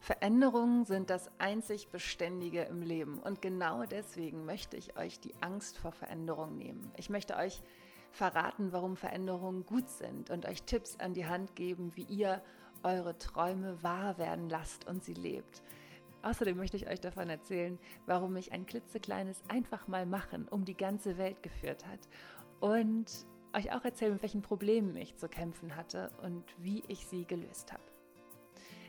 Veränderungen sind das einzig Beständige im Leben und genau deswegen möchte ich euch die Angst vor Veränderung nehmen. Ich möchte euch verraten, warum Veränderungen gut sind und euch Tipps an die Hand geben, wie ihr eure Träume wahr werden lasst und sie lebt. Außerdem möchte ich euch davon erzählen, warum mich ein klitzekleines einfach mal machen um die ganze Welt geführt hat und euch auch erzählen, mit welchen Problemen ich zu kämpfen hatte und wie ich sie gelöst habe.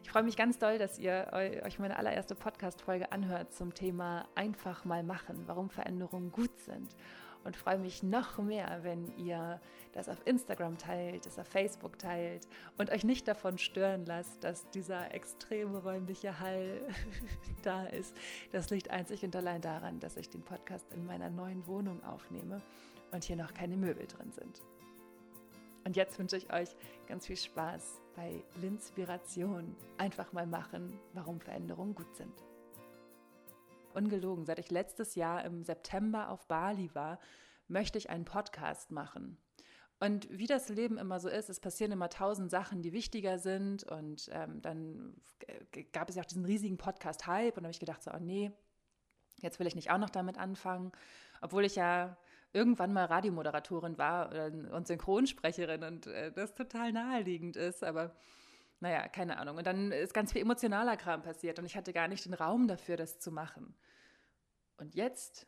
Ich freue mich ganz doll, dass ihr euch meine allererste Podcast-Folge anhört zum Thema Einfach mal machen, warum Veränderungen gut sind. Und freue mich noch mehr, wenn ihr das auf Instagram teilt, das auf Facebook teilt und euch nicht davon stören lasst, dass dieser extreme räumliche Hall da ist. Das liegt einzig und allein daran, dass ich den Podcast in meiner neuen Wohnung aufnehme und hier noch keine Möbel drin sind. Und jetzt wünsche ich euch ganz viel Spaß bei Linspiration. Einfach mal machen, warum Veränderungen gut sind. Ungelogen, seit ich letztes Jahr im September auf Bali war, möchte ich einen Podcast machen. Und wie das Leben immer so ist, es passieren immer tausend Sachen, die wichtiger sind. Und ähm, dann gab es ja auch diesen riesigen Podcast-Hype. Und da habe ich gedacht, so, oh nee, jetzt will ich nicht auch noch damit anfangen. Obwohl ich ja irgendwann mal Radiomoderatorin war und Synchronsprecherin und äh, das total naheliegend ist, aber naja, keine Ahnung. Und dann ist ganz viel emotionaler Kram passiert und ich hatte gar nicht den Raum dafür, das zu machen. Und jetzt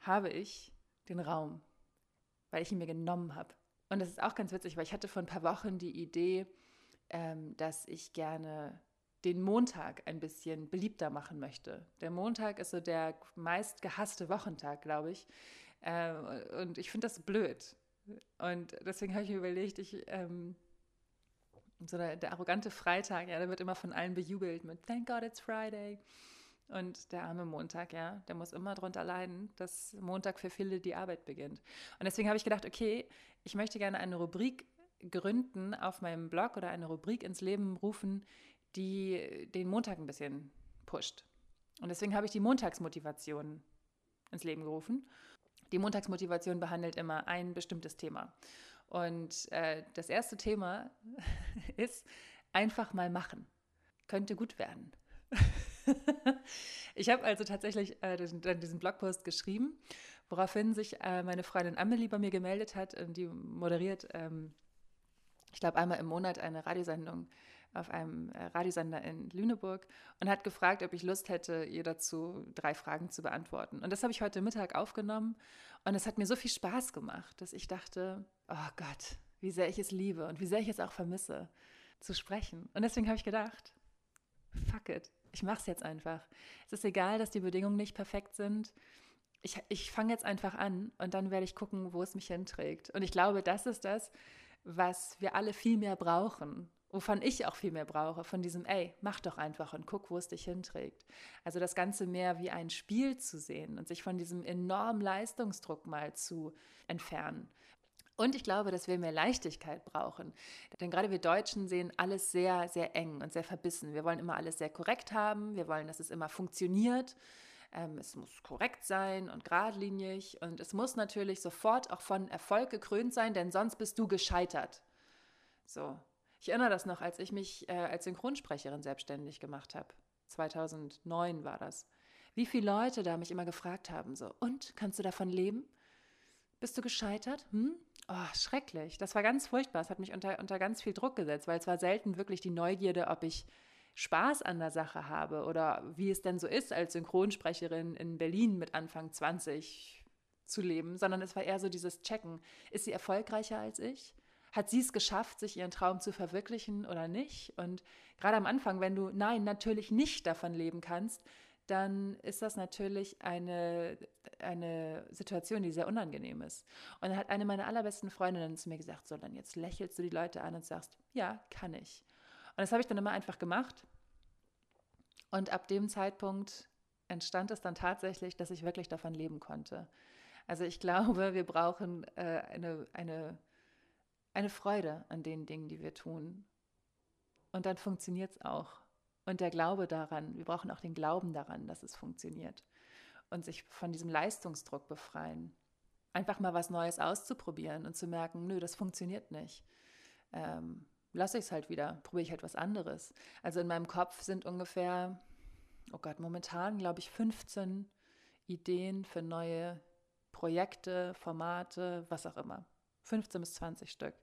habe ich den Raum, weil ich ihn mir genommen habe. Und das ist auch ganz witzig, weil ich hatte vor ein paar Wochen die Idee, ähm, dass ich gerne den Montag ein bisschen beliebter machen möchte. Der Montag ist so der meist gehasste Wochentag, glaube ich. Äh, und ich finde das blöd. Und deswegen habe ich mir überlegt, ich, ähm, so der, der, arrogante Freitag, ja, der wird immer von allen bejubelt mit Thank God it's Friday. Und der arme Montag, ja, der muss immer darunter leiden, dass Montag für viele die Arbeit beginnt. Und deswegen habe ich gedacht, okay, ich möchte gerne eine Rubrik gründen auf meinem Blog oder eine Rubrik ins Leben rufen, die den Montag ein bisschen pusht. Und deswegen habe ich die Montagsmotivation ins Leben gerufen. Die Montagsmotivation behandelt immer ein bestimmtes Thema. Und äh, das erste Thema ist einfach mal machen. Könnte gut werden. ich habe also tatsächlich äh, diesen, diesen, Blogpost geschrieben, woraufhin sich äh, meine Freundin Amelie bei mir gemeldet hat, und die moderiert ähm, ich glaube, einmal im Monat eine Radiosendung auf einem äh, Radiosender in Lüneburg und hat gefragt, ob ich Lust hätte, ihr dazu drei Fragen zu beantworten. Und das habe ich heute Mittag aufgenommen und es hat mir so viel Spaß gemacht, dass ich dachte, oh Gott, wie sehr ich es liebe und wie sehr ich es auch vermisse, zu sprechen. Und deswegen habe ich gedacht, fuck it, ich mache es jetzt einfach. Es ist egal, dass die Bedingungen nicht perfekt sind. Ich, ich fange jetzt einfach an und dann werde ich gucken, wo es mich hinträgt. Und ich glaube, das ist das, was wir alle viel mehr brauchen, wovon ich auch viel mehr brauche, von diesem, ey, mach doch einfach und guck, wo es dich hinträgt. Also das Ganze mehr wie ein Spiel zu sehen und sich von diesem enormen Leistungsdruck mal zu entfernen. Und ich glaube, dass wir mehr Leichtigkeit brauchen. Denn gerade wir Deutschen sehen alles sehr, sehr eng und sehr verbissen. Wir wollen immer alles sehr korrekt haben. Wir wollen, dass es immer funktioniert. Ähm, es muss korrekt sein und geradlinig und es muss natürlich sofort auch von Erfolg gekrönt sein, denn sonst bist du gescheitert. So. Ich erinnere das noch, als ich mich äh, als Synchronsprecherin selbstständig gemacht habe. 2009 war das. Wie viele Leute da mich immer gefragt haben, so, und kannst du davon leben? Bist du gescheitert? Hm? Oh, schrecklich. Das war ganz furchtbar. Es hat mich unter, unter ganz viel Druck gesetzt, weil es war selten wirklich die Neugierde, ob ich Spaß an der Sache habe oder wie es denn so ist, als Synchronsprecherin in Berlin mit Anfang 20 zu leben, sondern es war eher so dieses Checken. Ist sie erfolgreicher als ich? Hat sie es geschafft, sich ihren Traum zu verwirklichen oder nicht? Und gerade am Anfang, wenn du nein, natürlich nicht davon leben kannst, dann ist das natürlich eine, eine Situation, die sehr unangenehm ist. Und dann hat eine meiner allerbesten Freundinnen zu mir gesagt, so, dann jetzt lächelst du die Leute an und sagst, ja, kann ich. Und das habe ich dann immer einfach gemacht. Und ab dem Zeitpunkt entstand es dann tatsächlich, dass ich wirklich davon leben konnte. Also ich glaube, wir brauchen äh, eine, eine, eine Freude an den Dingen, die wir tun. Und dann funktioniert es auch. Und der Glaube daran, wir brauchen auch den Glauben daran, dass es funktioniert. Und sich von diesem Leistungsdruck befreien. Einfach mal was Neues auszuprobieren und zu merken, nö, das funktioniert nicht. Ähm, lasse ich es halt wieder, probiere ich halt was anderes. Also in meinem Kopf sind ungefähr, oh Gott, momentan glaube ich 15 Ideen für neue Projekte, Formate, was auch immer. 15 bis 20 Stück.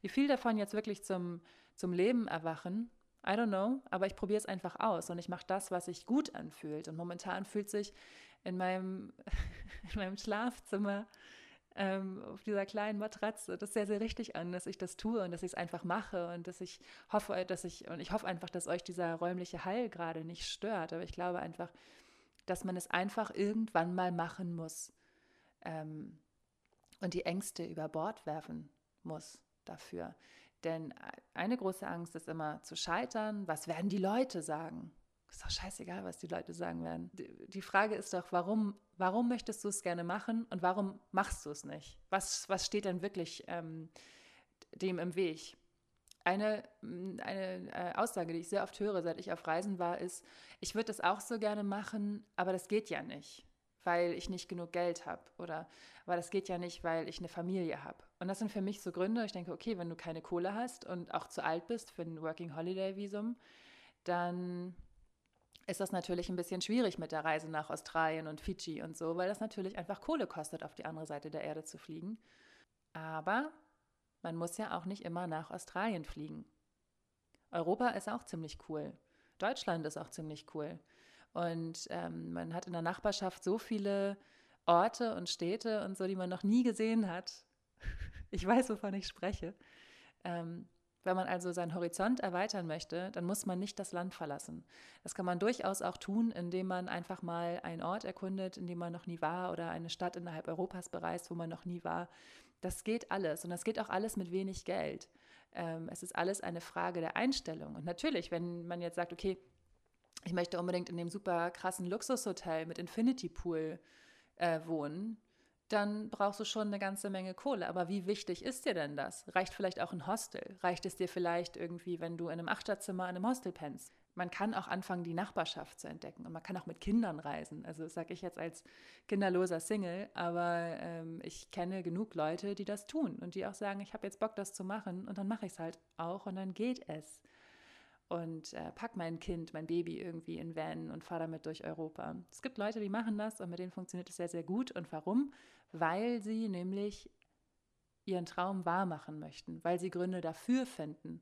Wie viel davon jetzt wirklich zum, zum Leben erwachen, I don't know, aber ich probiere es einfach aus und ich mache das, was sich gut anfühlt. Und momentan fühlt sich in meinem, in meinem Schlafzimmer ähm, auf dieser kleinen Matratze das sehr, sehr richtig an, dass ich das tue und dass ich es einfach mache und dass ich hoffe, dass ich, und ich hoffe einfach, dass euch dieser räumliche Hall gerade nicht stört. Aber ich glaube einfach, dass man es einfach irgendwann mal machen muss ähm, und die Ängste über Bord werfen muss dafür. Denn eine große Angst ist immer zu scheitern. Was werden die Leute sagen? Ist doch scheißegal, was die Leute sagen werden. Die Frage ist doch, warum, warum möchtest du es gerne machen und warum machst du es nicht? Was, was steht denn wirklich ähm, dem im Weg? Eine, eine äh, Aussage, die ich sehr oft höre, seit ich auf Reisen war, ist, ich würde das auch so gerne machen, aber das geht ja nicht weil ich nicht genug Geld habe oder aber das geht ja nicht, weil ich eine Familie habe. Und das sind für mich so Gründe, ich denke, okay, wenn du keine Kohle hast und auch zu alt bist für ein Working Holiday Visum, dann ist das natürlich ein bisschen schwierig mit der Reise nach Australien und Fidschi und so, weil das natürlich einfach Kohle kostet, auf die andere Seite der Erde zu fliegen. Aber man muss ja auch nicht immer nach Australien fliegen. Europa ist auch ziemlich cool. Deutschland ist auch ziemlich cool. Und ähm, man hat in der Nachbarschaft so viele Orte und Städte und so, die man noch nie gesehen hat. Ich weiß, wovon ich spreche. Ähm, wenn man also seinen Horizont erweitern möchte, dann muss man nicht das Land verlassen. Das kann man durchaus auch tun, indem man einfach mal einen Ort erkundet, in dem man noch nie war oder eine Stadt innerhalb Europas bereist, wo man noch nie war. Das geht alles und das geht auch alles mit wenig Geld. Ähm, es ist alles eine Frage der Einstellung. Und natürlich, wenn man jetzt sagt, okay, ich möchte unbedingt in dem super krassen Luxushotel mit Infinity Pool äh, wohnen, dann brauchst du schon eine ganze Menge Kohle. Aber wie wichtig ist dir denn das? Reicht vielleicht auch ein Hostel? Reicht es dir vielleicht irgendwie, wenn du in einem Achterzimmer in einem Hostel pennst? Man kann auch anfangen, die Nachbarschaft zu entdecken und man kann auch mit Kindern reisen. Also das sage ich jetzt als kinderloser Single, aber ähm, ich kenne genug Leute, die das tun und die auch sagen, ich habe jetzt Bock, das zu machen und dann mache ich es halt auch und dann geht es und äh, pack mein Kind, mein Baby irgendwie in Van und fahre damit durch Europa. Es gibt Leute, die machen das und mit denen funktioniert es sehr, sehr gut. Und warum? Weil sie nämlich ihren Traum wahrmachen möchten, weil sie Gründe dafür finden.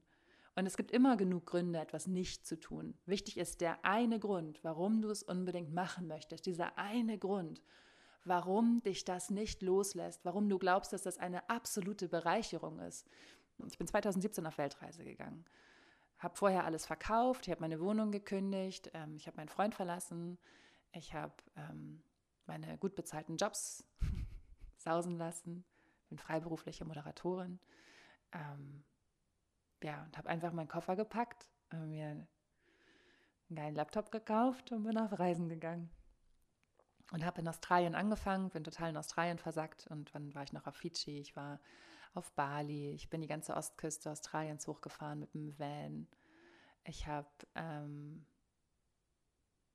Und es gibt immer genug Gründe, etwas nicht zu tun. Wichtig ist der eine Grund, warum du es unbedingt machen möchtest. Dieser eine Grund, warum dich das nicht loslässt, warum du glaubst, dass das eine absolute Bereicherung ist. Ich bin 2017 auf Weltreise gegangen habe vorher alles verkauft, ich habe meine Wohnung gekündigt, ähm, ich habe meinen Freund verlassen, ich habe ähm, meine gut bezahlten Jobs sausen lassen, bin freiberufliche Moderatorin. Ähm, ja, und habe einfach meinen Koffer gepackt, mir einen geilen Laptop gekauft und bin auf Reisen gegangen. Und habe in Australien angefangen, bin total in Australien versackt und dann war ich noch auf Fidschi, ich war auf Bali. Ich bin die ganze Ostküste Australiens hochgefahren mit dem Van. Ich habe, ähm,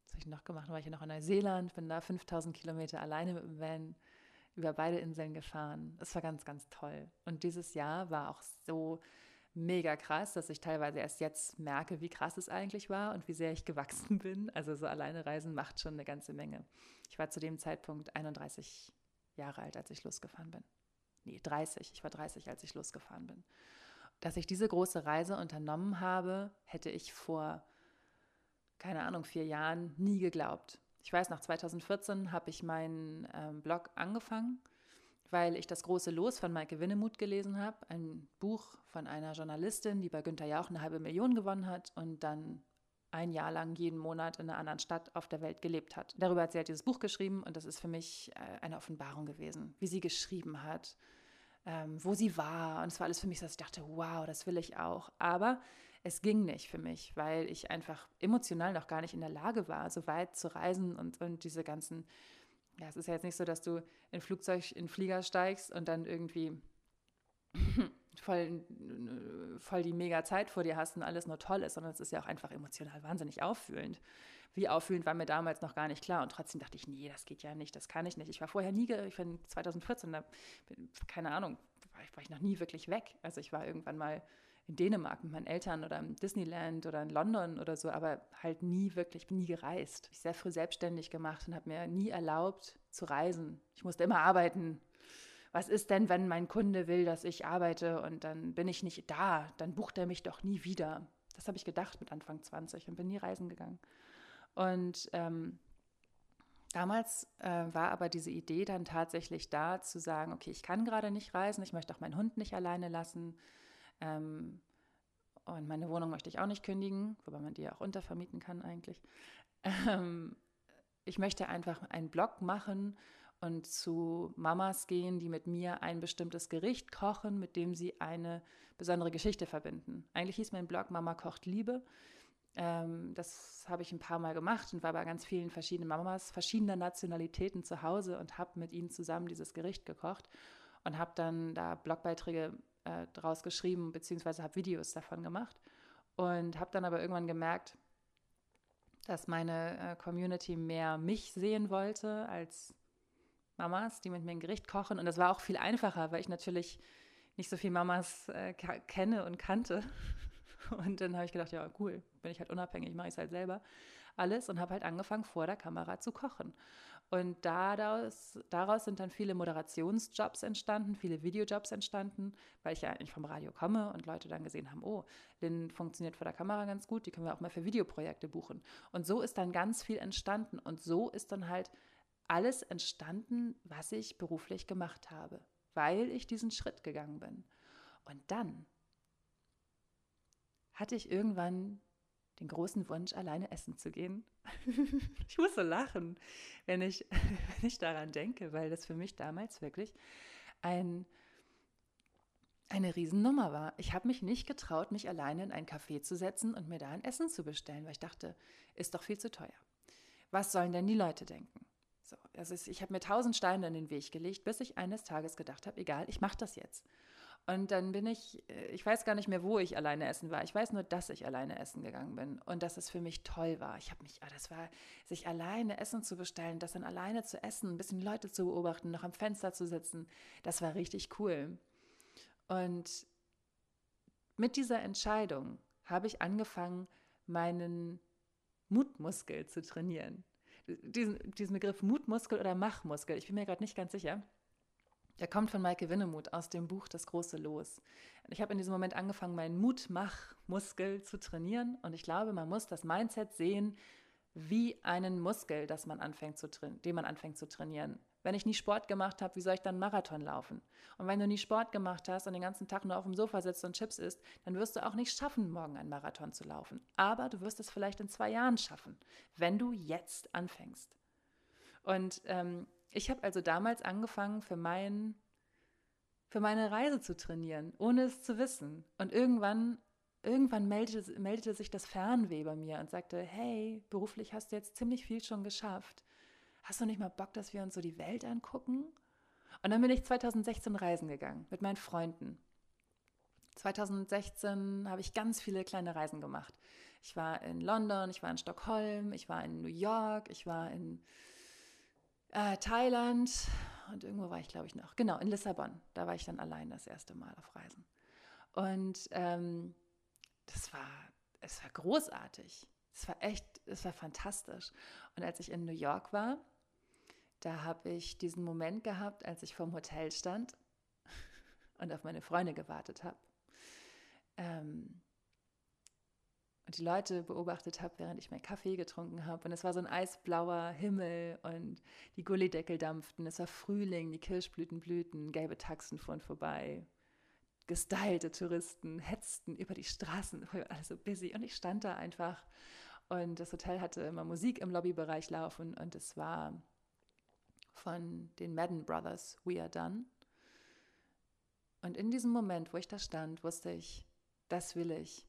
was habe ich noch gemacht? War ich noch in Neuseeland, bin da 5000 Kilometer alleine mit dem Van über beide Inseln gefahren. Es war ganz, ganz toll. Und dieses Jahr war auch so mega krass, dass ich teilweise erst jetzt merke, wie krass es eigentlich war und wie sehr ich gewachsen bin. Also so alleine reisen macht schon eine ganze Menge. Ich war zu dem Zeitpunkt 31 Jahre alt, als ich losgefahren bin nee, 30, ich war 30, als ich losgefahren bin. Dass ich diese große Reise unternommen habe, hätte ich vor, keine Ahnung, vier Jahren nie geglaubt. Ich weiß, nach 2014 habe ich meinen ähm, Blog angefangen, weil ich das große Los von Maike Winnemuth gelesen habe, ein Buch von einer Journalistin, die bei Günther Jauch eine halbe Million gewonnen hat und dann ein Jahr lang jeden Monat in einer anderen Stadt auf der Welt gelebt hat. Darüber hat sie halt dieses Buch geschrieben und das ist für mich äh, eine Offenbarung gewesen, wie sie geschrieben hat, ähm, wo sie war. Und es war alles für mich dass ich dachte, wow, das will ich auch. Aber es ging nicht für mich, weil ich einfach emotional noch gar nicht in der Lage war, so weit zu reisen und, und diese ganzen, ja, es ist ja jetzt nicht so, dass du in Flugzeug, in Flieger steigst und dann irgendwie voll, voll die mega Zeit vor dir hast und alles nur toll ist, sondern es ist ja auch einfach emotional wahnsinnig auffühlend. Wie auffühlend war mir damals noch gar nicht klar. Und trotzdem dachte ich, nee, das geht ja nicht, das kann ich nicht. Ich war vorher nie, ich bin 2014, da, keine Ahnung, war ich, war ich noch nie wirklich weg. Also ich war irgendwann mal in Dänemark mit meinen Eltern oder im Disneyland oder in London oder so, aber halt nie wirklich, nie gereist. Ich sehr früh selbstständig gemacht und habe mir nie erlaubt zu reisen. Ich musste immer arbeiten. Was ist denn, wenn mein Kunde will, dass ich arbeite und dann bin ich nicht da? Dann bucht er mich doch nie wieder. Das habe ich gedacht mit Anfang 20 und bin nie reisen gegangen. Und ähm, damals äh, war aber diese Idee dann tatsächlich da, zu sagen, okay, ich kann gerade nicht reisen, ich möchte auch meinen Hund nicht alleine lassen. Ähm, und meine Wohnung möchte ich auch nicht kündigen, wobei man die ja auch untervermieten kann eigentlich. Ähm, ich möchte einfach einen Blog machen und zu Mamas gehen, die mit mir ein bestimmtes Gericht kochen, mit dem sie eine besondere Geschichte verbinden. Eigentlich hieß mein Blog Mama kocht Liebe. Ähm, das habe ich ein paar Mal gemacht und war bei ganz vielen verschiedenen Mamas verschiedener Nationalitäten zu Hause und habe mit ihnen zusammen dieses Gericht gekocht und habe dann da Blogbeiträge äh, draus geschrieben, beziehungsweise habe Videos davon gemacht. Und habe dann aber irgendwann gemerkt, dass meine äh, Community mehr mich sehen wollte als Mamas, die mit mir ein Gericht kochen. Und das war auch viel einfacher, weil ich natürlich nicht so viele Mamas äh, kenne und kannte. Und dann habe ich gedacht, ja, cool, bin ich halt unabhängig, mache ich es halt selber alles und habe halt angefangen, vor der Kamera zu kochen. Und daraus, daraus sind dann viele Moderationsjobs entstanden, viele Videojobs entstanden, weil ich ja eigentlich vom Radio komme und Leute dann gesehen haben, oh, Lynn funktioniert vor der Kamera ganz gut, die können wir auch mal für Videoprojekte buchen. Und so ist dann ganz viel entstanden. Und so ist dann halt alles entstanden, was ich beruflich gemacht habe, weil ich diesen Schritt gegangen bin. Und dann hatte ich irgendwann den großen Wunsch, alleine essen zu gehen. ich muss so lachen, wenn ich, wenn ich daran denke, weil das für mich damals wirklich ein, eine Riesennummer war. Ich habe mich nicht getraut, mich alleine in ein Café zu setzen und mir da ein Essen zu bestellen, weil ich dachte, ist doch viel zu teuer. Was sollen denn die Leute denken? So, also ich habe mir tausend Steine in den Weg gelegt, bis ich eines Tages gedacht habe, egal, ich mache das jetzt. Und dann bin ich, äh, ich weiß gar nicht mehr, wo ich alleine essen war. Ich weiß nur, dass ich alleine essen gegangen bin und dass es für mich toll war. Ich habe mich, ah, das war, sich alleine Essen zu bestellen, das dann alleine zu essen, ein bisschen Leute zu beobachten, noch am Fenster zu sitzen, das war richtig cool. Und mit dieser Entscheidung habe ich angefangen, meinen Mutmuskel zu trainieren. Diesen, diesen Begriff Mutmuskel oder Machmuskel, ich bin mir gerade nicht ganz sicher. Der kommt von Maike Winnemuth aus dem Buch Das große Los. Ich habe in diesem Moment angefangen, meinen Mutmachmuskel zu trainieren und ich glaube, man muss das Mindset sehen wie einen Muskel, das man anfängt zu den man anfängt zu trainieren. Wenn ich nie Sport gemacht habe, wie soll ich dann Marathon laufen? Und wenn du nie Sport gemacht hast und den ganzen Tag nur auf dem Sofa sitzt und Chips isst, dann wirst du auch nicht schaffen, morgen einen Marathon zu laufen. Aber du wirst es vielleicht in zwei Jahren schaffen, wenn du jetzt anfängst. Und ähm, ich habe also damals angefangen, für, mein, für meine Reise zu trainieren, ohne es zu wissen. Und irgendwann, irgendwann meldete, meldete sich das Fernweh bei mir und sagte, hey, beruflich hast du jetzt ziemlich viel schon geschafft. Hast du nicht mal Bock, dass wir uns so die Welt angucken? Und dann bin ich 2016 reisen gegangen mit meinen Freunden. 2016 habe ich ganz viele kleine Reisen gemacht. Ich war in London, ich war in Stockholm, ich war in New York, ich war in äh, Thailand und irgendwo war ich, glaube ich, noch. Genau, in Lissabon. Da war ich dann allein das erste Mal auf Reisen. Und ähm, das war, es war großartig. Es war echt, es war fantastisch. Und als ich in New York war, da habe ich diesen Moment gehabt, als ich vorm Hotel stand und auf meine Freunde gewartet habe. Ähm, und die Leute beobachtet habe, während ich meinen Kaffee getrunken habe. Und es war so ein eisblauer Himmel und die Gullideckel dampften. Es war Frühling, die Kirschblüten blühten, gelbe Taxen fuhren vorbei. Gestylte Touristen hetzten über die Straßen, alles so busy. Und ich stand da einfach. Und das Hotel hatte immer Musik im Lobbybereich laufen. Und es war von den Madden Brothers, We Are Done. Und in diesem Moment, wo ich da stand, wusste ich, das will ich.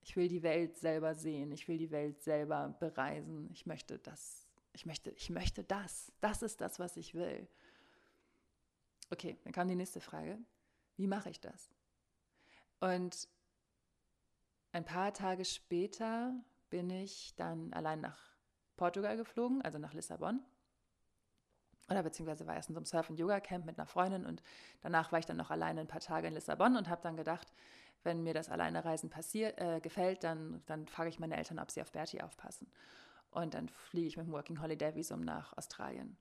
Ich will die Welt selber sehen. Ich will die Welt selber bereisen. Ich möchte das. Ich möchte, ich möchte das. Das ist das, was ich will. Okay, dann kam die nächste Frage. Wie mache ich das? Und ein paar Tage später bin ich dann allein nach Portugal geflogen, also nach Lissabon. Oder beziehungsweise war erst in so einem Surf- und Yoga-Camp mit einer Freundin und danach war ich dann noch alleine ein paar Tage in Lissabon und habe dann gedacht, wenn mir das Alleinereisen äh, gefällt, dann, dann frage ich meine Eltern, ob sie auf Bertie aufpassen. Und dann fliege ich mit dem Working Holiday Visum nach Australien.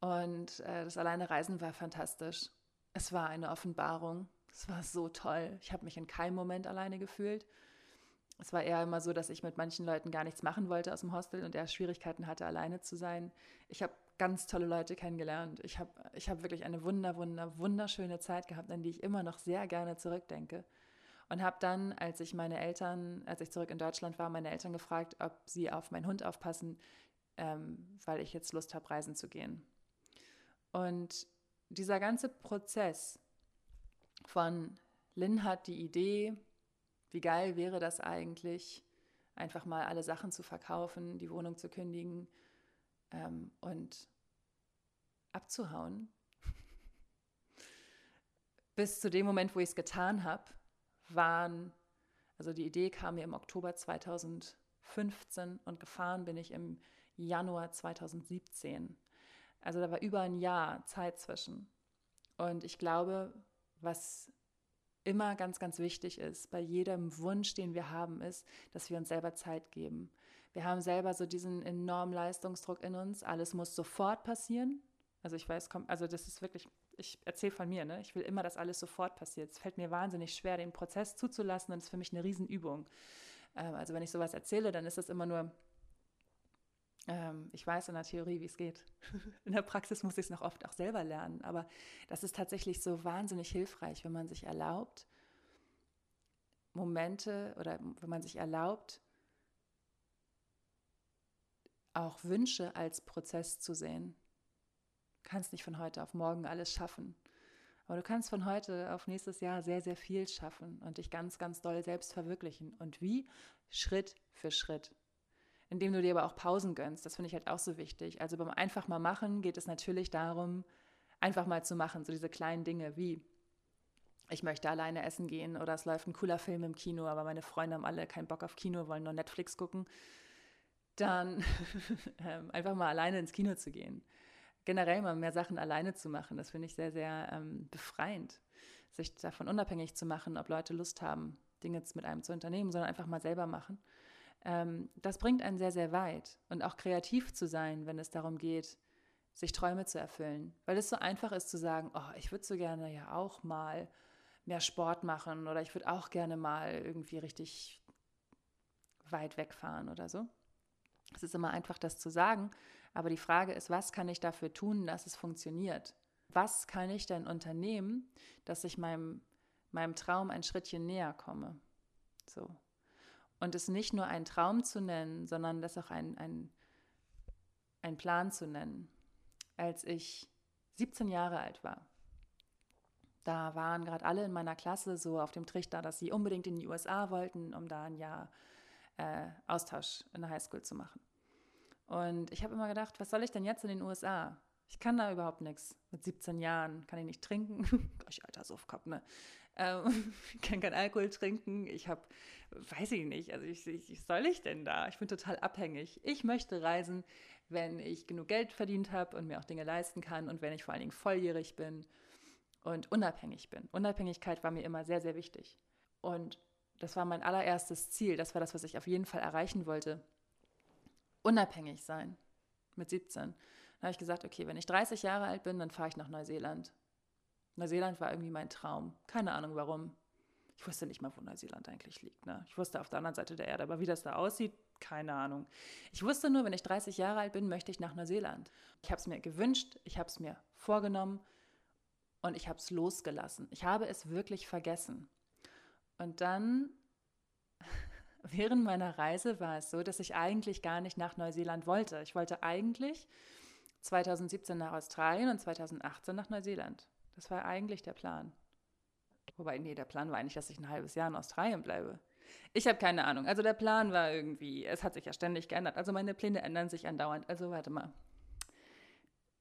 Und äh, das Alleinereisen war fantastisch. Es war eine Offenbarung. Es war so toll. Ich habe mich in keinem Moment alleine gefühlt. Es war eher immer so, dass ich mit manchen Leuten gar nichts machen wollte aus dem Hostel und er Schwierigkeiten hatte, alleine zu sein. Ich habe ganz tolle Leute kennengelernt. Ich habe ich hab wirklich eine wunder, wunder, wunderschöne Zeit gehabt, an die ich immer noch sehr gerne zurückdenke. Und habe dann, als ich meine Eltern, als ich zurück in Deutschland war, meine Eltern gefragt, ob sie auf meinen Hund aufpassen, ähm, weil ich jetzt Lust habe, reisen zu gehen. Und dieser ganze Prozess von Lynn hat die Idee, wie geil wäre das eigentlich, einfach mal alle Sachen zu verkaufen, die Wohnung zu kündigen ähm, und abzuhauen. Bis zu dem Moment, wo ich es getan habe, waren, also die Idee kam mir im Oktober 2015 und gefahren bin ich im Januar 2017. Also da war über ein Jahr Zeit zwischen. Und ich glaube, was immer ganz, ganz wichtig ist, bei jedem Wunsch, den wir haben, ist, dass wir uns selber Zeit geben. Wir haben selber so diesen enormen Leistungsdruck in uns. Alles muss sofort passieren. Also ich weiß, also das ist wirklich ich erzähle von mir, ne? ich will immer, dass alles sofort passiert. Es fällt mir wahnsinnig schwer, den Prozess zuzulassen und es ist für mich eine Riesenübung. Ähm, also wenn ich sowas erzähle, dann ist das immer nur, ähm, ich weiß in der Theorie, wie es geht. in der Praxis muss ich es noch oft auch selber lernen, aber das ist tatsächlich so wahnsinnig hilfreich, wenn man sich erlaubt, Momente oder wenn man sich erlaubt, auch Wünsche als Prozess zu sehen kannst nicht von heute auf morgen alles schaffen. Aber du kannst von heute auf nächstes Jahr sehr, sehr viel schaffen und dich ganz, ganz doll selbst verwirklichen. Und wie? Schritt für Schritt. Indem du dir aber auch Pausen gönnst. Das finde ich halt auch so wichtig. Also beim einfach mal machen geht es natürlich darum, einfach mal zu machen. So diese kleinen Dinge wie, ich möchte alleine essen gehen oder es läuft ein cooler Film im Kino, aber meine Freunde haben alle keinen Bock auf Kino, wollen nur Netflix gucken. Dann ähm, einfach mal alleine ins Kino zu gehen generell mal mehr Sachen alleine zu machen. Das finde ich sehr, sehr ähm, befreiend, sich davon unabhängig zu machen, ob Leute Lust haben, Dinge mit einem zu unternehmen, sondern einfach mal selber machen. Ähm, das bringt einen sehr, sehr weit. Und auch kreativ zu sein, wenn es darum geht, sich Träume zu erfüllen. Weil es so einfach ist zu sagen, oh, ich würde so gerne ja auch mal mehr Sport machen oder ich würde auch gerne mal irgendwie richtig weit wegfahren oder so. Es ist immer einfach, das zu sagen, aber die Frage ist, was kann ich dafür tun, dass es funktioniert? Was kann ich denn unternehmen, dass ich meinem, meinem Traum ein Schrittchen näher komme? So. Und es nicht nur ein Traum zu nennen, sondern das auch ein, ein Plan zu nennen. Als ich 17 Jahre alt war, da waren gerade alle in meiner Klasse so auf dem Trichter, dass sie unbedingt in die USA wollten, um da ein Jahr äh, Austausch in der Highschool zu machen. Und ich habe immer gedacht, was soll ich denn jetzt in den USA? Ich kann da überhaupt nichts. Mit 17 Jahren kann ich nicht trinken. ich alter Suffkopf, ne? Ähm, ich kann kein Alkohol trinken. Ich habe, weiß ich nicht, also ich, ich, was soll ich denn da? Ich bin total abhängig. Ich möchte reisen, wenn ich genug Geld verdient habe und mir auch Dinge leisten kann und wenn ich vor allen Dingen volljährig bin und unabhängig bin. Unabhängigkeit war mir immer sehr, sehr wichtig. Und das war mein allererstes Ziel. Das war das, was ich auf jeden Fall erreichen wollte unabhängig sein mit 17. Dann habe ich gesagt, okay, wenn ich 30 Jahre alt bin, dann fahre ich nach Neuseeland. Neuseeland war irgendwie mein Traum. Keine Ahnung warum. Ich wusste nicht mal, wo Neuseeland eigentlich liegt. Ne? Ich wusste auf der anderen Seite der Erde, aber wie das da aussieht, keine Ahnung. Ich wusste nur, wenn ich 30 Jahre alt bin, möchte ich nach Neuseeland. Ich habe es mir gewünscht, ich habe es mir vorgenommen und ich habe es losgelassen. Ich habe es wirklich vergessen. Und dann während meiner Reise war es so, dass ich eigentlich gar nicht nach Neuseeland wollte. Ich wollte eigentlich 2017 nach Australien und 2018 nach Neuseeland. Das war eigentlich der Plan. Wobei, nee, der Plan war eigentlich, dass ich ein halbes Jahr in Australien bleibe. Ich habe keine Ahnung. Also der Plan war irgendwie, es hat sich ja ständig geändert. Also meine Pläne ändern sich andauernd. Also warte mal.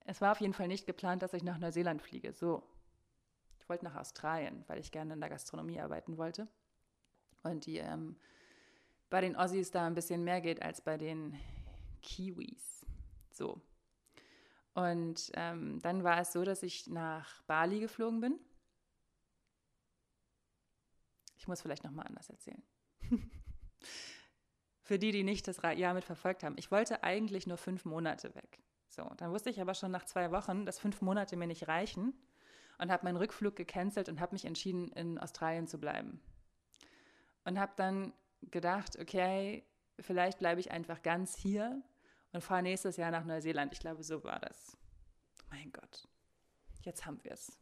Es war auf jeden Fall nicht geplant, dass ich nach Neuseeland fliege. So. Ich wollte nach Australien, weil ich gerne in der Gastronomie arbeiten wollte. Und die ähm, bei den Aussies da ein bisschen mehr geht als bei den Kiwis. So. Und ähm, dann war es so, dass ich nach Bali geflogen bin. Ich muss vielleicht nochmal anders erzählen. Für die, die nicht das Jahr mit verfolgt haben. Ich wollte eigentlich nur fünf Monate weg. So, dann wusste ich aber schon nach zwei Wochen, dass fünf Monate mir nicht reichen und habe meinen Rückflug gecancelt und habe mich entschieden, in Australien zu bleiben. Und habe dann gedacht, okay, vielleicht bleibe ich einfach ganz hier und fahre nächstes Jahr nach Neuseeland. Ich glaube, so war das. Mein Gott, jetzt haben wir es.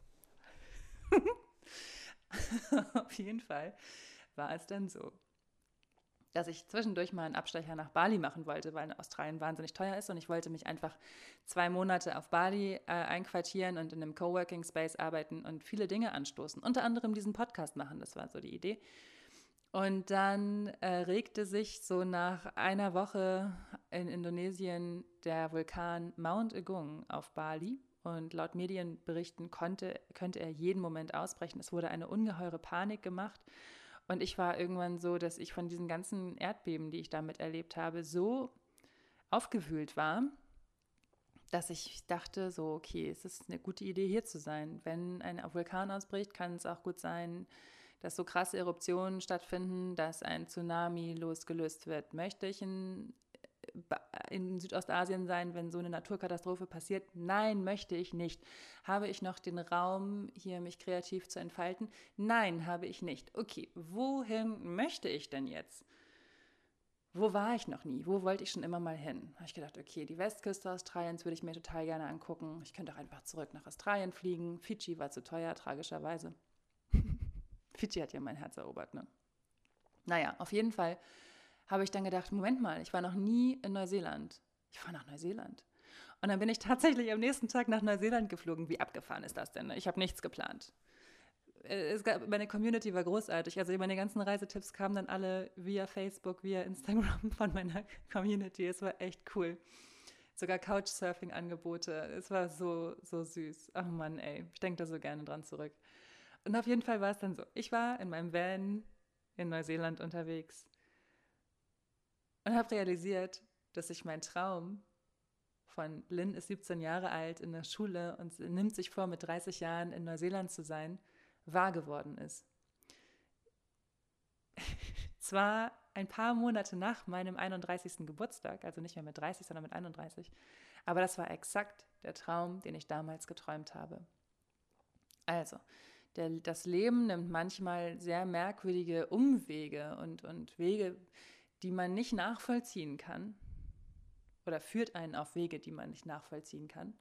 Auf jeden Fall war es dann so, dass ich zwischendurch mal einen Abstecher nach Bali machen wollte, weil Australien wahnsinnig teuer ist und ich wollte mich einfach zwei Monate auf Bali äh, einquartieren und in einem Coworking Space arbeiten und viele Dinge anstoßen, unter anderem diesen Podcast machen. Das war so die Idee. Und dann äh, regte sich so nach einer Woche in Indonesien der Vulkan Mount Agung auf Bali. Und laut Medienberichten konnte, könnte er jeden Moment ausbrechen. Es wurde eine ungeheure Panik gemacht. Und ich war irgendwann so, dass ich von diesen ganzen Erdbeben, die ich damit erlebt habe, so aufgewühlt war, dass ich dachte, so, okay, es ist eine gute Idee, hier zu sein. Wenn ein Vulkan ausbricht, kann es auch gut sein, dass so krasse Eruptionen stattfinden, dass ein Tsunami losgelöst wird. Möchte ich in, in Südostasien sein, wenn so eine Naturkatastrophe passiert? Nein, möchte ich nicht. Habe ich noch den Raum, hier mich kreativ zu entfalten? Nein, habe ich nicht. Okay, wohin möchte ich denn jetzt? Wo war ich noch nie? Wo wollte ich schon immer mal hin? Habe ich gedacht, okay, die Westküste Australiens würde ich mir total gerne angucken. Ich könnte auch einfach zurück nach Australien fliegen. Fidschi war zu teuer, tragischerweise. Fidschi hat ja mein Herz erobert, ne? Naja, auf jeden Fall habe ich dann gedacht, Moment mal, ich war noch nie in Neuseeland. Ich fahre nach Neuseeland. Und dann bin ich tatsächlich am nächsten Tag nach Neuseeland geflogen. Wie abgefahren ist das denn? Ne? Ich habe nichts geplant. Äh, gab, meine Community war großartig. Also meine ganzen Reisetipps kamen dann alle via Facebook, via Instagram von meiner Community. Es war echt cool. Sogar Couchsurfing-Angebote. Es war so, so süß. Ach Mann, ey. Ich denke da so gerne dran zurück. Und auf jeden Fall war es dann so. Ich war in meinem Van in Neuseeland unterwegs und habe realisiert, dass sich mein Traum von Lynn ist 17 Jahre alt in der Schule und nimmt sich vor, mit 30 Jahren in Neuseeland zu sein, wahr geworden ist. Zwar ein paar Monate nach meinem 31. Geburtstag, also nicht mehr mit 30, sondern mit 31, aber das war exakt der Traum, den ich damals geträumt habe. Also, der, das Leben nimmt manchmal sehr merkwürdige Umwege und, und Wege, die man nicht nachvollziehen kann. Oder führt einen auf Wege, die man nicht nachvollziehen kann.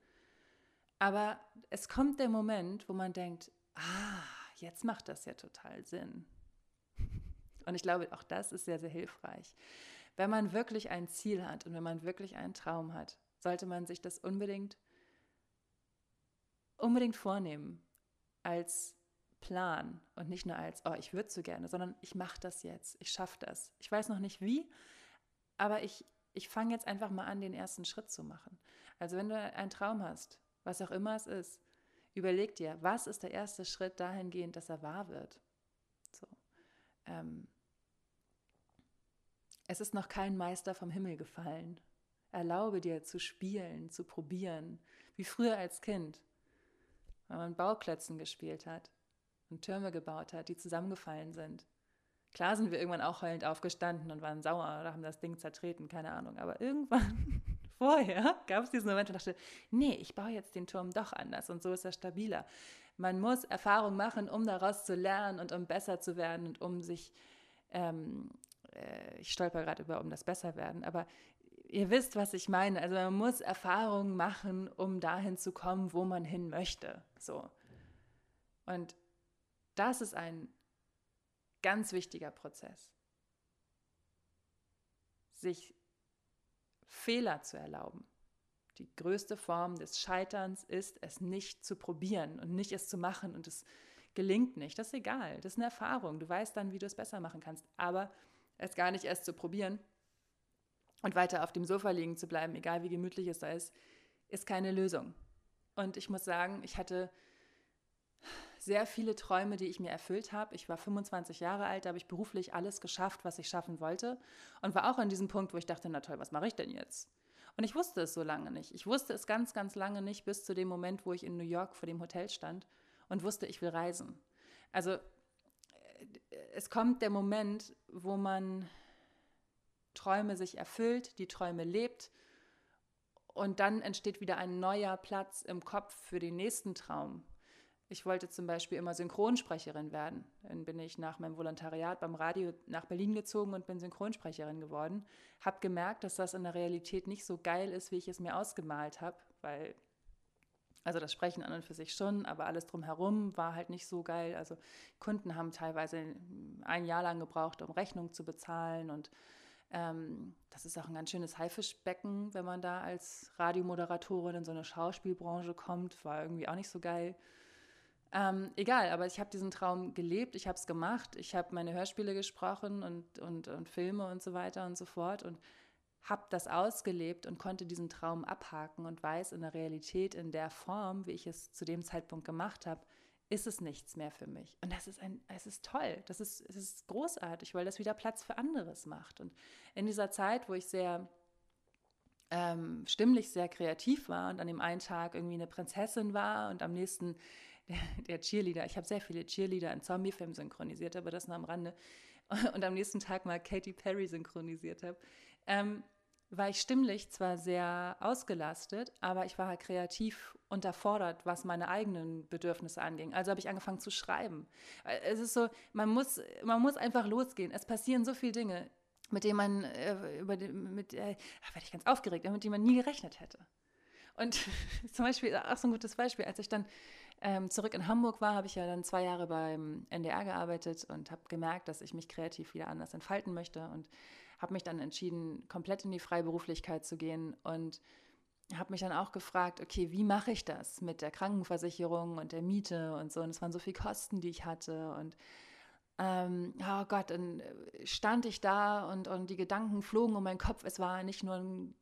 Aber es kommt der Moment, wo man denkt, ah, jetzt macht das ja total Sinn. Und ich glaube, auch das ist sehr, sehr hilfreich. Wenn man wirklich ein Ziel hat und wenn man wirklich einen Traum hat, sollte man sich das unbedingt, unbedingt vornehmen als Plan und nicht nur als, oh, ich würde so gerne, sondern ich mache das jetzt, ich schaffe das. Ich weiß noch nicht wie, aber ich, ich fange jetzt einfach mal an, den ersten Schritt zu machen. Also wenn du einen Traum hast, was auch immer es ist, überleg dir, was ist der erste Schritt dahingehend, dass er wahr wird. So. Ähm, es ist noch kein Meister vom Himmel gefallen. Erlaube dir zu spielen, zu probieren, wie früher als Kind, weil man Bauklötzen gespielt hat und Türme gebaut hat, die zusammengefallen sind. Klar sind wir irgendwann auch heulend aufgestanden und waren sauer oder haben das Ding zertreten, keine Ahnung. Aber irgendwann vorher gab es diesen Moment und dachte, nee, ich baue jetzt den Turm doch anders und so ist er stabiler. Man muss Erfahrung machen, um daraus zu lernen und um besser zu werden und um sich, ähm, äh, ich stolper gerade über, um das besser werden, aber ihr wisst, was ich meine. Also man muss Erfahrungen machen, um dahin zu kommen, wo man hin möchte. So. Und das ist ein ganz wichtiger Prozess. Sich Fehler zu erlauben. Die größte Form des Scheiterns ist, es nicht zu probieren und nicht es zu machen und es gelingt nicht. Das ist egal. Das ist eine Erfahrung. Du weißt dann, wie du es besser machen kannst. Aber es gar nicht erst zu probieren und weiter auf dem Sofa liegen zu bleiben, egal wie gemütlich es da ist, ist keine Lösung. Und ich muss sagen, ich hatte sehr viele Träume, die ich mir erfüllt habe. Ich war 25 Jahre alt, da habe ich beruflich alles geschafft, was ich schaffen wollte und war auch an diesem Punkt, wo ich dachte, na toll, was mache ich denn jetzt? Und ich wusste es so lange nicht. Ich wusste es ganz, ganz lange nicht, bis zu dem Moment, wo ich in New York vor dem Hotel stand und wusste, ich will reisen. Also äh, es kommt der Moment, wo man Träume sich erfüllt, die Träume lebt und dann entsteht wieder ein neuer Platz im Kopf für den nächsten Traum. Ich wollte zum Beispiel immer Synchronsprecherin werden. Dann bin ich nach meinem Volontariat beim Radio nach Berlin gezogen und bin Synchronsprecherin geworden. Habe gemerkt, dass das in der Realität nicht so geil ist, wie ich es mir ausgemalt habe, weil, also das Sprechen an und für sich schon, aber alles drumherum war halt nicht so geil. Also Kunden haben teilweise ein Jahr lang gebraucht, um Rechnung zu bezahlen und ähm, das ist auch ein ganz schönes Haifischbecken, wenn man da als Radiomoderatorin in so eine Schauspielbranche kommt, war irgendwie auch nicht so geil. Ähm, egal, aber ich habe diesen Traum gelebt, ich habe es gemacht, ich habe meine Hörspiele gesprochen und, und, und Filme und so weiter und so fort und habe das ausgelebt und konnte diesen Traum abhaken und weiß in der Realität, in der Form, wie ich es zu dem Zeitpunkt gemacht habe, ist es nichts mehr für mich. Und das ist ein, es ist toll, das ist, es ist großartig, weil das wieder Platz für anderes macht. Und in dieser Zeit, wo ich sehr ähm, stimmlich sehr kreativ war und an dem einen Tag irgendwie eine Prinzessin war und am nächsten der, der Cheerleader. Ich habe sehr viele Cheerleader in Zombiefilmen synchronisiert, aber das nur am Rande. Und am nächsten Tag mal Katy Perry synchronisiert habe. Ähm, war ich stimmlich zwar sehr ausgelastet, aber ich war halt kreativ unterfordert, was meine eigenen Bedürfnisse anging. Also habe ich angefangen zu schreiben. Es ist so, man muss, man muss einfach losgehen. Es passieren so viele Dinge, mit denen man, äh, über mit, äh, werde ich ganz aufgeregt, mit denen man nie gerechnet hätte. Und zum Beispiel, auch so ein gutes Beispiel, als ich dann ähm, zurück in Hamburg war, habe ich ja dann zwei Jahre beim NDR gearbeitet und habe gemerkt, dass ich mich kreativ wieder anders entfalten möchte und habe mich dann entschieden, komplett in die Freiberuflichkeit zu gehen und habe mich dann auch gefragt, okay, wie mache ich das mit der Krankenversicherung und der Miete und so. Und es waren so viele Kosten, die ich hatte und ähm, oh Gott, dann stand ich da und, und die Gedanken flogen um meinen Kopf. Es war nicht nur ein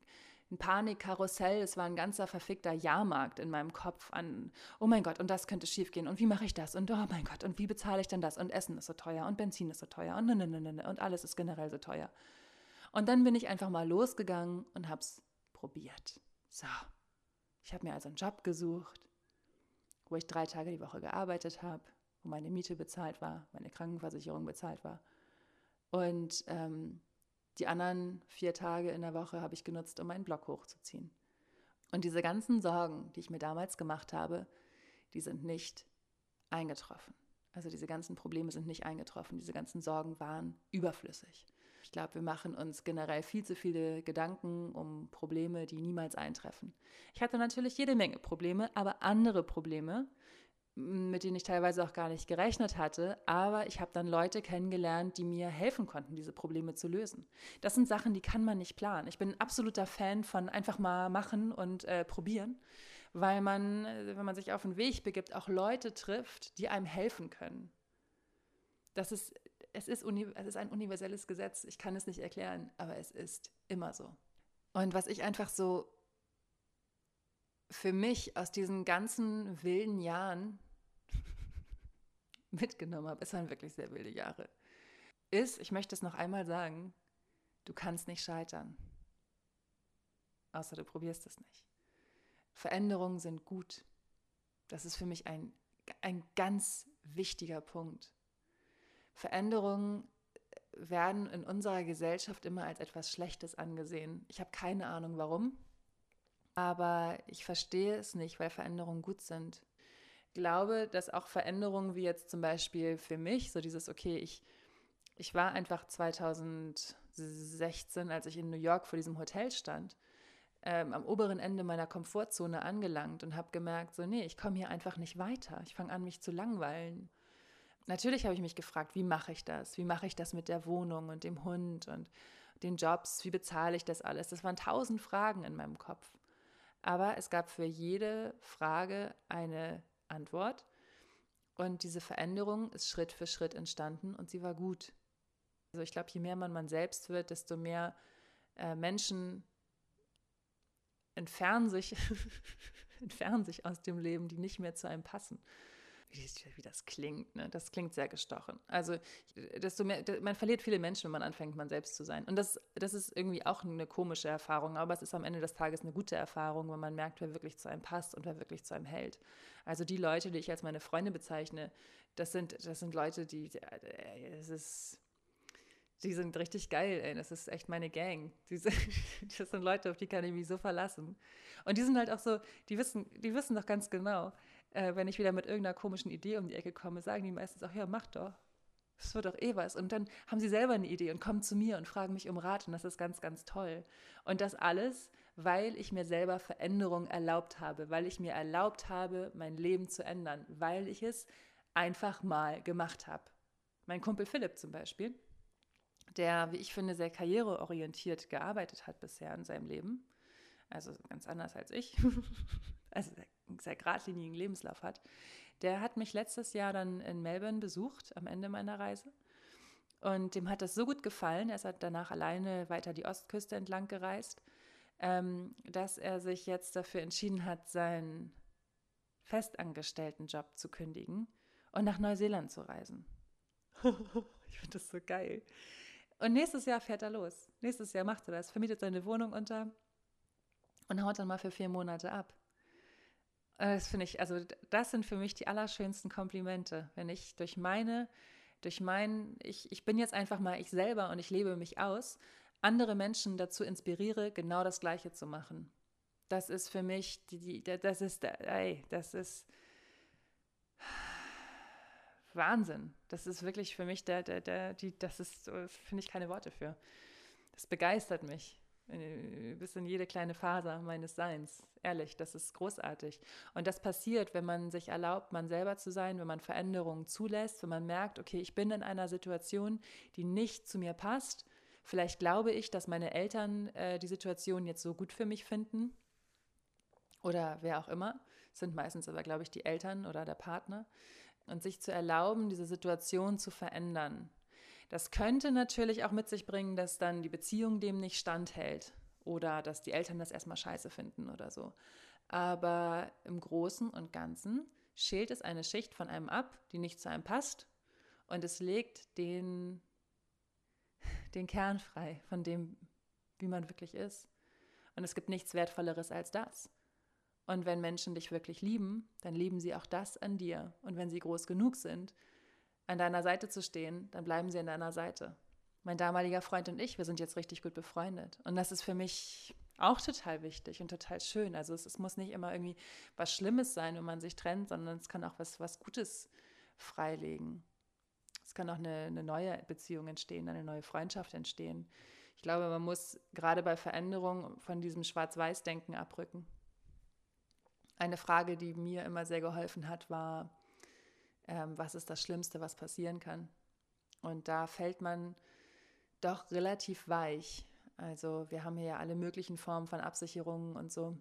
ein Panikkarussell, es war ein ganzer verfickter Jahrmarkt in meinem Kopf an, oh mein Gott, und das könnte schiefgehen und wie mache ich das und oh mein Gott, und wie bezahle ich denn das und Essen ist so teuer und Benzin ist so teuer und ne, ne, ne, ne, und alles ist generell so teuer. Und dann bin ich einfach mal losgegangen und habe es probiert. So, ich habe mir also einen Job gesucht, wo ich drei Tage die Woche gearbeitet habe, wo meine Miete bezahlt war, meine Krankenversicherung bezahlt war. Und ähm, die anderen vier Tage in der Woche habe ich genutzt, um meinen Blog hochzuziehen. Und diese ganzen Sorgen, die ich mir damals gemacht habe, die sind nicht eingetroffen. Also diese ganzen Probleme sind nicht eingetroffen. Diese ganzen Sorgen waren überflüssig. Ich glaube, wir machen uns generell viel zu viele Gedanken um Probleme, die niemals eintreffen. Ich hatte natürlich jede Menge Probleme, aber andere Probleme, mit denen ich teilweise auch gar nicht gerechnet hatte, aber ich habe dann Leute kennengelernt, die mir helfen konnten, diese Probleme zu lösen. Das sind Sachen, die kann man nicht planen. Ich bin ein absoluter Fan von einfach mal machen und äh, probieren, weil man, äh, wenn man sich auf den Weg begibt, auch Leute trifft, die einem helfen können. Das ist, es ist, es ist ein universelles Gesetz. Ich kann es nicht erklären, aber es ist immer so. Und was ich einfach so für mich aus diesen ganzen wilden Jahren mitgenommen habe, es waren wirklich sehr wilde Jahre, ist, ich möchte es noch einmal sagen, du kannst nicht scheitern. Außer du probierst es nicht. Veränderungen sind gut. Das ist für mich ein, ein ganz wichtiger Punkt. Veränderungen werden in unserer Gesellschaft immer als etwas Schlechtes angesehen. Ich habe keine Ahnung warum, aber ich verstehe es nicht, weil Veränderungen gut sind glaube, dass auch Veränderungen wie jetzt zum Beispiel für mich, so dieses, okay, ich, ich war einfach 2016, als ich in New York vor diesem Hotel stand, ähm, am oberen Ende meiner Komfortzone angelangt und habe gemerkt, so, nee, ich komme hier einfach nicht weiter. Ich fange an, mich zu langweilen. Natürlich habe ich mich gefragt, wie mache ich das? Wie mache ich das mit der Wohnung und dem Hund und den Jobs? Wie bezahle ich das alles? Das waren tausend Fragen in meinem Kopf. Aber es gab für jede Frage eine Antwort. Und diese Veränderung ist Schritt für Schritt entstanden und sie war gut. Also ich glaube, je mehr man man selbst wird, desto mehr äh, Menschen entfernen sich, entfernen sich aus dem Leben, die nicht mehr zu einem passen. Wie das klingt, ne? das klingt sehr gestochen. Also desto mehr, man verliert viele Menschen, wenn man anfängt, man selbst zu sein. Und das, das ist irgendwie auch eine komische Erfahrung, aber es ist am Ende des Tages eine gute Erfahrung, wenn man merkt, wer wirklich zu einem passt und wer wirklich zu einem hält. Also die Leute, die ich als meine Freunde bezeichne, das sind, das sind Leute, die, es ist, die sind richtig geil, ey. Das ist echt meine Gang. Diese, das sind Leute, auf die kann ich mich so verlassen. Und die sind halt auch so, die wissen, die wissen doch ganz genau, äh, wenn ich wieder mit irgendeiner komischen Idee um die Ecke komme, sagen die meistens auch, ja, mach doch. Das wird doch eh was. Und dann haben sie selber eine Idee und kommen zu mir und fragen mich um Rat. Und das ist ganz, ganz toll. Und das alles, weil ich mir selber Veränderung erlaubt habe, weil ich mir erlaubt habe, mein Leben zu ändern, weil ich es einfach mal gemacht habe. Mein Kumpel Philipp zum Beispiel, der, wie ich finde, sehr karriereorientiert gearbeitet hat bisher in seinem Leben, also ganz anders als ich, also sehr geradlinigen Lebenslauf hat, der hat mich letztes Jahr dann in Melbourne besucht, am Ende meiner Reise. Und dem hat das so gut gefallen, er ist halt danach alleine weiter die Ostküste entlang gereist, ähm, dass er sich jetzt dafür entschieden hat, seinen festangestellten Job zu kündigen und nach Neuseeland zu reisen. ich finde das so geil. Und nächstes Jahr fährt er los. Nächstes Jahr macht er das, vermietet seine Wohnung unter und haut dann mal für vier Monate ab. Das finde ich, also das sind für mich die allerschönsten Komplimente, wenn ich durch meine, durch mein, ich, ich bin jetzt einfach mal ich selber und ich lebe mich aus, andere Menschen dazu inspiriere, genau das Gleiche zu machen. Das ist für mich, die, die, das ist, ey, das ist, Wahnsinn. Das ist wirklich für mich der, der, der, die, das ist, finde ich keine Worte für. Das begeistert mich bis in jede kleine Faser meines Seins. Ehrlich, das ist großartig. Und das passiert, wenn man sich erlaubt, man selber zu sein, wenn man Veränderungen zulässt, wenn man merkt, okay, ich bin in einer Situation, die nicht zu mir passt. Vielleicht glaube ich, dass meine Eltern äh, die Situation jetzt so gut für mich finden oder wer auch immer. Sind meistens aber, glaube ich, die Eltern oder der Partner und sich zu erlauben, diese Situation zu verändern. Das könnte natürlich auch mit sich bringen, dass dann die Beziehung dem nicht standhält oder dass die Eltern das erstmal scheiße finden oder so. Aber im Großen und Ganzen schält es eine Schicht von einem ab, die nicht zu einem passt und es legt den, den Kern frei von dem, wie man wirklich ist. Und es gibt nichts Wertvolleres als das. Und wenn Menschen dich wirklich lieben, dann lieben sie auch das an dir. Und wenn sie groß genug sind, an deiner Seite zu stehen, dann bleiben sie an deiner Seite. Mein damaliger Freund und ich, wir sind jetzt richtig gut befreundet. Und das ist für mich auch total wichtig und total schön. Also es, es muss nicht immer irgendwie was Schlimmes sein, wenn man sich trennt, sondern es kann auch was, was Gutes freilegen. Es kann auch eine, eine neue Beziehung entstehen, eine neue Freundschaft entstehen. Ich glaube, man muss gerade bei Veränderungen von diesem Schwarz-Weiß-Denken abrücken. Eine Frage, die mir immer sehr geholfen hat, war, ähm, was ist das Schlimmste, was passieren kann? Und da fällt man doch relativ weich. Also wir haben hier ja alle möglichen Formen von Absicherungen und so.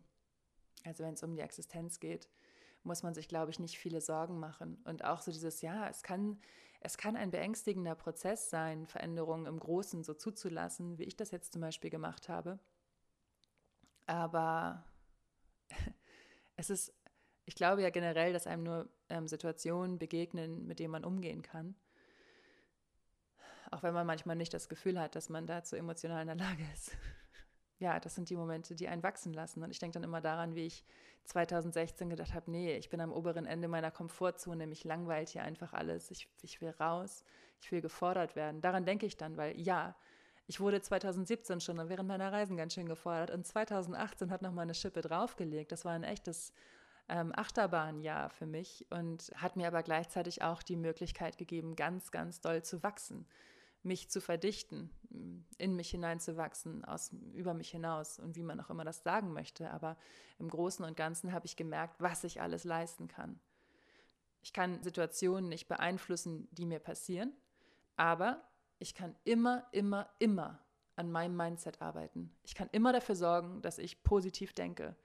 Also wenn es um die Existenz geht, muss man sich, glaube ich, nicht viele Sorgen machen. Und auch so dieses, ja, es kann, es kann ein beängstigender Prozess sein, Veränderungen im Großen so zuzulassen, wie ich das jetzt zum Beispiel gemacht habe. Aber es ist, ich glaube ja generell, dass einem nur ähm, Situationen begegnen, mit denen man umgehen kann. Auch wenn man manchmal nicht das Gefühl hat, dass man dazu emotional in der Lage ist. ja, das sind die Momente, die einen wachsen lassen. Und ich denke dann immer daran, wie ich 2016 gedacht habe, nee, ich bin am oberen Ende meiner Komfortzone, mich langweilt hier einfach alles. Ich, ich will raus, ich will gefordert werden. Daran denke ich dann, weil ja, ich wurde 2017 schon während meiner Reisen ganz schön gefordert und 2018 hat nochmal eine Schippe draufgelegt. Das war ein echtes ähm, Achterbahnjahr für mich und hat mir aber gleichzeitig auch die Möglichkeit gegeben, ganz, ganz doll zu wachsen, mich zu verdichten, in mich hineinzuwachsen, aus, über mich hinaus und wie man auch immer das sagen möchte. Aber im Großen und Ganzen habe ich gemerkt, was ich alles leisten kann. Ich kann Situationen nicht beeinflussen, die mir passieren, aber ich kann immer, immer, immer an meinem Mindset arbeiten. Ich kann immer dafür sorgen, dass ich positiv denke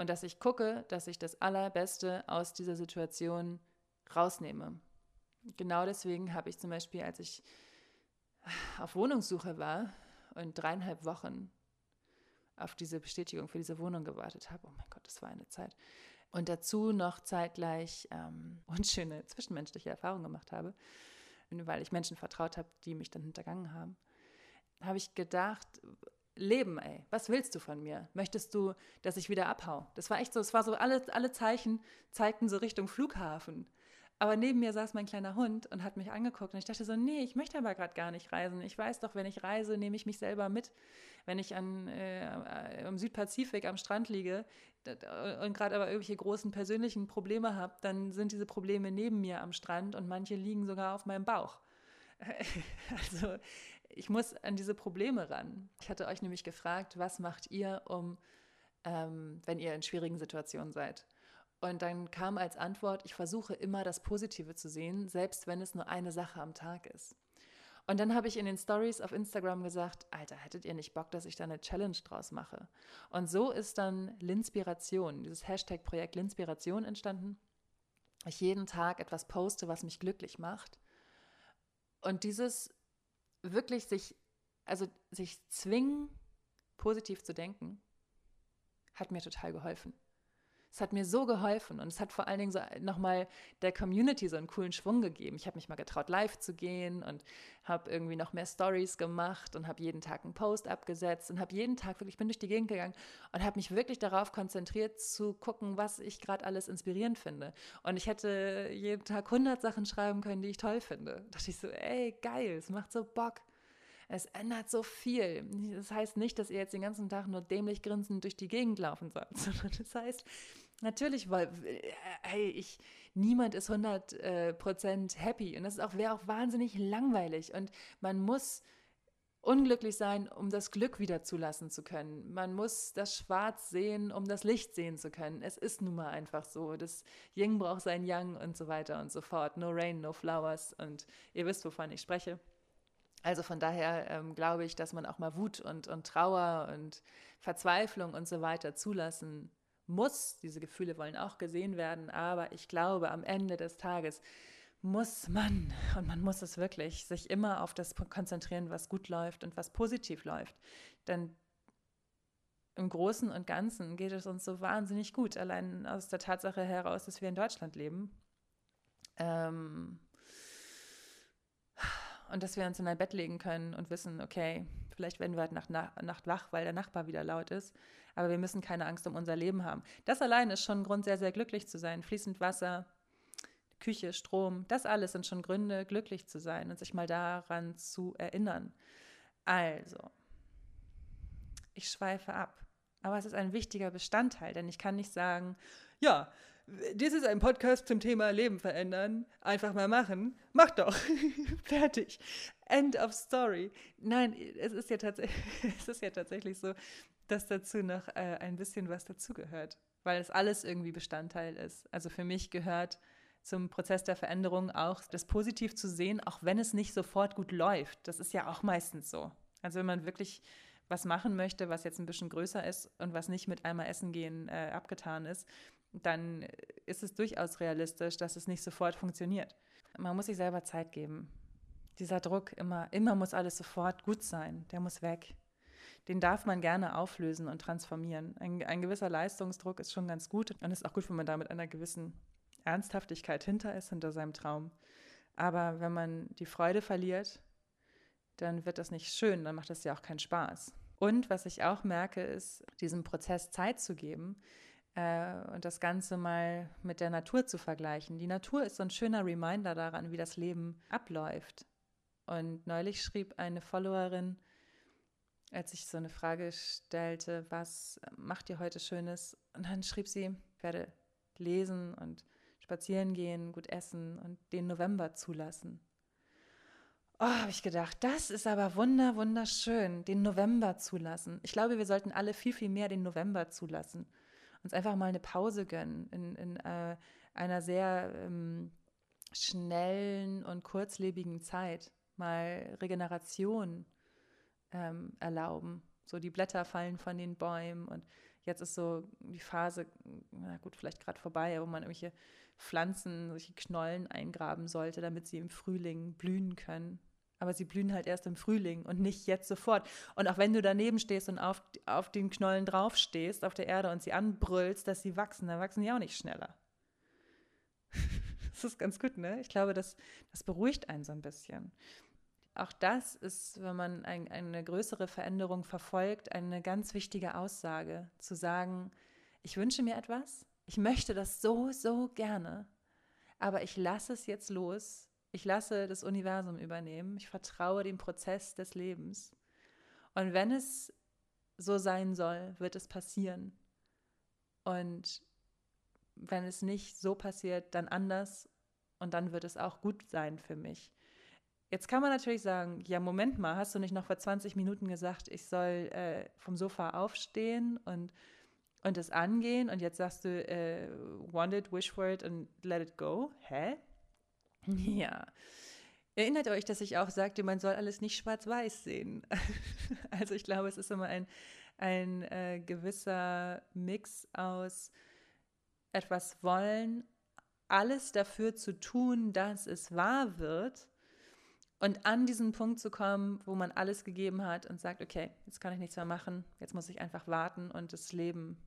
und dass ich gucke, dass ich das Allerbeste aus dieser Situation rausnehme. Genau deswegen habe ich zum Beispiel, als ich auf Wohnungssuche war und dreieinhalb Wochen auf diese Bestätigung für diese Wohnung gewartet habe, oh mein Gott, das war eine Zeit, und dazu noch zeitgleich ähm, unschöne zwischenmenschliche Erfahrungen gemacht habe, weil ich Menschen vertraut habe, die mich dann hintergangen haben, habe ich gedacht, Leben, ey, was willst du von mir? Möchtest du, dass ich wieder abhau? Das war echt so, es war so, alle, alle Zeichen zeigten so Richtung Flughafen. Aber neben mir saß mein kleiner Hund und hat mich angeguckt und ich dachte so, nee, ich möchte aber gerade gar nicht reisen. Ich weiß doch, wenn ich reise, nehme ich mich selber mit. Wenn ich an, äh, im Südpazifik am Strand liege und gerade aber irgendwelche großen persönlichen Probleme habe, dann sind diese Probleme neben mir am Strand und manche liegen sogar auf meinem Bauch. also ich muss an diese Probleme ran. Ich hatte euch nämlich gefragt, was macht ihr, um, ähm, wenn ihr in schwierigen Situationen seid? Und dann kam als Antwort, ich versuche immer das Positive zu sehen, selbst wenn es nur eine Sache am Tag ist. Und dann habe ich in den Stories auf Instagram gesagt, Alter, hättet ihr nicht Bock, dass ich da eine Challenge draus mache? Und so ist dann Linspiration, dieses Hashtag-Projekt Linspiration entstanden. Ich jeden Tag etwas poste, was mich glücklich macht. Und dieses wirklich sich, also sich zwingen, positiv zu denken, hat mir total geholfen. Es hat mir so geholfen und es hat vor allen Dingen so nochmal der Community so einen coolen Schwung gegeben. Ich habe mich mal getraut, live zu gehen und habe irgendwie noch mehr Stories gemacht und habe jeden Tag einen Post abgesetzt und habe jeden Tag wirklich, ich bin durch die Gegend gegangen und habe mich wirklich darauf konzentriert zu gucken, was ich gerade alles inspirierend finde. Und ich hätte jeden Tag 100 Sachen schreiben können, die ich toll finde. Da dachte ich so, ey, geil, es macht so Bock. Es ändert so viel. Das heißt nicht, dass ihr jetzt den ganzen Tag nur dämlich grinsend durch die Gegend laufen sollt, sondern das heißt, natürlich, weil, hey, ich, niemand ist 100 äh, Prozent happy und das ist auch, wäre auch wahnsinnig langweilig und man muss unglücklich sein, um das Glück wieder zulassen zu können. Man muss das Schwarz sehen, um das Licht sehen zu können. Es ist nun mal einfach so. Das Ying braucht sein Yang und so weiter und so fort. No rain, no flowers. Und ihr wisst, wovon ich spreche. Also von daher ähm, glaube ich, dass man auch mal Wut und, und Trauer und Verzweiflung und so weiter zulassen muss. Diese Gefühle wollen auch gesehen werden, aber ich glaube, am Ende des Tages muss man, und man muss es wirklich, sich immer auf das konzentrieren, was gut läuft und was positiv läuft. Denn im Großen und Ganzen geht es uns so wahnsinnig gut, allein aus der Tatsache heraus, dass wir in Deutschland leben. Ähm, und dass wir uns in ein Bett legen können und wissen, okay, vielleicht werden wir heute Nacht, Nacht wach, weil der Nachbar wieder laut ist, aber wir müssen keine Angst um unser Leben haben. Das allein ist schon ein Grund, sehr, sehr glücklich zu sein. Fließend Wasser, Küche, Strom, das alles sind schon Gründe, glücklich zu sein und sich mal daran zu erinnern. Also, ich schweife ab, aber es ist ein wichtiger Bestandteil, denn ich kann nicht sagen, ja, dies ist ein Podcast zum Thema Leben verändern. Einfach mal machen. Mach doch. Fertig. End of story. Nein, es ist ja, es ist ja tatsächlich so, dass dazu noch äh, ein bisschen was dazugehört, weil es alles irgendwie Bestandteil ist. Also für mich gehört zum Prozess der Veränderung auch das positiv zu sehen, auch wenn es nicht sofort gut läuft. Das ist ja auch meistens so. Also wenn man wirklich was machen möchte, was jetzt ein bisschen größer ist und was nicht mit einmal Essen gehen äh, abgetan ist, dann ist es durchaus realistisch, dass es nicht sofort funktioniert. Man muss sich selber Zeit geben. Dieser Druck, immer, immer muss alles sofort gut sein, der muss weg. Den darf man gerne auflösen und transformieren. Ein, ein gewisser Leistungsdruck ist schon ganz gut und ist auch gut, wenn man da mit einer gewissen Ernsthaftigkeit hinter ist, hinter seinem Traum. Aber wenn man die Freude verliert, dann wird das nicht schön, dann macht das ja auch keinen Spaß. Und was ich auch merke, ist, diesem Prozess Zeit zu geben, und das Ganze mal mit der Natur zu vergleichen. Die Natur ist so ein schöner Reminder daran, wie das Leben abläuft. Und neulich schrieb eine Followerin, als ich so eine Frage stellte, was macht ihr heute Schönes? Und dann schrieb sie, ich werde lesen und spazieren gehen, gut essen und den November zulassen. Oh, habe ich gedacht, das ist aber wunder, wunderschön, den November zulassen. Ich glaube, wir sollten alle viel, viel mehr den November zulassen uns einfach mal eine Pause gönnen in, in äh, einer sehr ähm, schnellen und kurzlebigen Zeit, mal Regeneration ähm, erlauben. So die Blätter fallen von den Bäumen und jetzt ist so die Phase, na gut, vielleicht gerade vorbei, wo man irgendwelche Pflanzen, solche Knollen eingraben sollte, damit sie im Frühling blühen können. Aber sie blühen halt erst im Frühling und nicht jetzt sofort. Und auch wenn du daneben stehst und auf, auf den Knollen drauf stehst, auf der Erde und sie anbrüllst, dass sie wachsen, dann wachsen die auch nicht schneller. das ist ganz gut, ne? Ich glaube, das, das beruhigt einen so ein bisschen. Auch das ist, wenn man ein, eine größere Veränderung verfolgt, eine ganz wichtige Aussage, zu sagen, ich wünsche mir etwas, ich möchte das so, so gerne, aber ich lasse es jetzt los ich lasse das Universum übernehmen. Ich vertraue dem Prozess des Lebens. Und wenn es so sein soll, wird es passieren. Und wenn es nicht so passiert, dann anders. Und dann wird es auch gut sein für mich. Jetzt kann man natürlich sagen, ja, Moment mal, hast du nicht noch vor 20 Minuten gesagt, ich soll äh, vom Sofa aufstehen und, und es angehen und jetzt sagst du, äh, want it, wish for it and let it go? Hä? Ja. Erinnert euch, dass ich auch sagte, man soll alles nicht schwarz-weiß sehen. also ich glaube, es ist immer ein, ein äh, gewisser Mix aus etwas wollen, alles dafür zu tun, dass es wahr wird und an diesen Punkt zu kommen, wo man alles gegeben hat und sagt, okay, jetzt kann ich nichts mehr machen, jetzt muss ich einfach warten und das Leben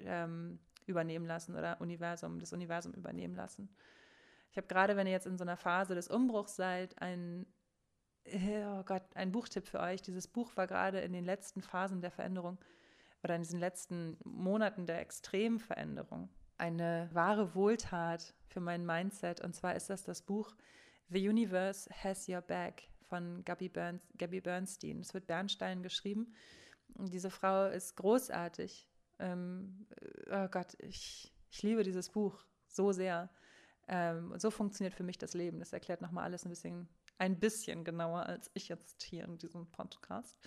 ähm, übernehmen lassen oder Universum, das Universum übernehmen lassen. Ich habe gerade, wenn ihr jetzt in so einer Phase des Umbruchs seid, ein, oh Gott, ein Buchtipp für euch. Dieses Buch war gerade in den letzten Phasen der Veränderung oder in diesen letzten Monaten der extremen Veränderung eine wahre Wohltat für mein Mindset. Und zwar ist das das Buch The Universe Has Your Back von Gabby, Bern Gabby Bernstein. Es wird Bernstein geschrieben. Und diese Frau ist großartig. Ähm, oh Gott, ich, ich liebe dieses Buch so sehr. Ähm, so funktioniert für mich das Leben. Das erklärt nochmal alles ein bisschen, ein bisschen genauer als ich jetzt hier in diesem Podcast.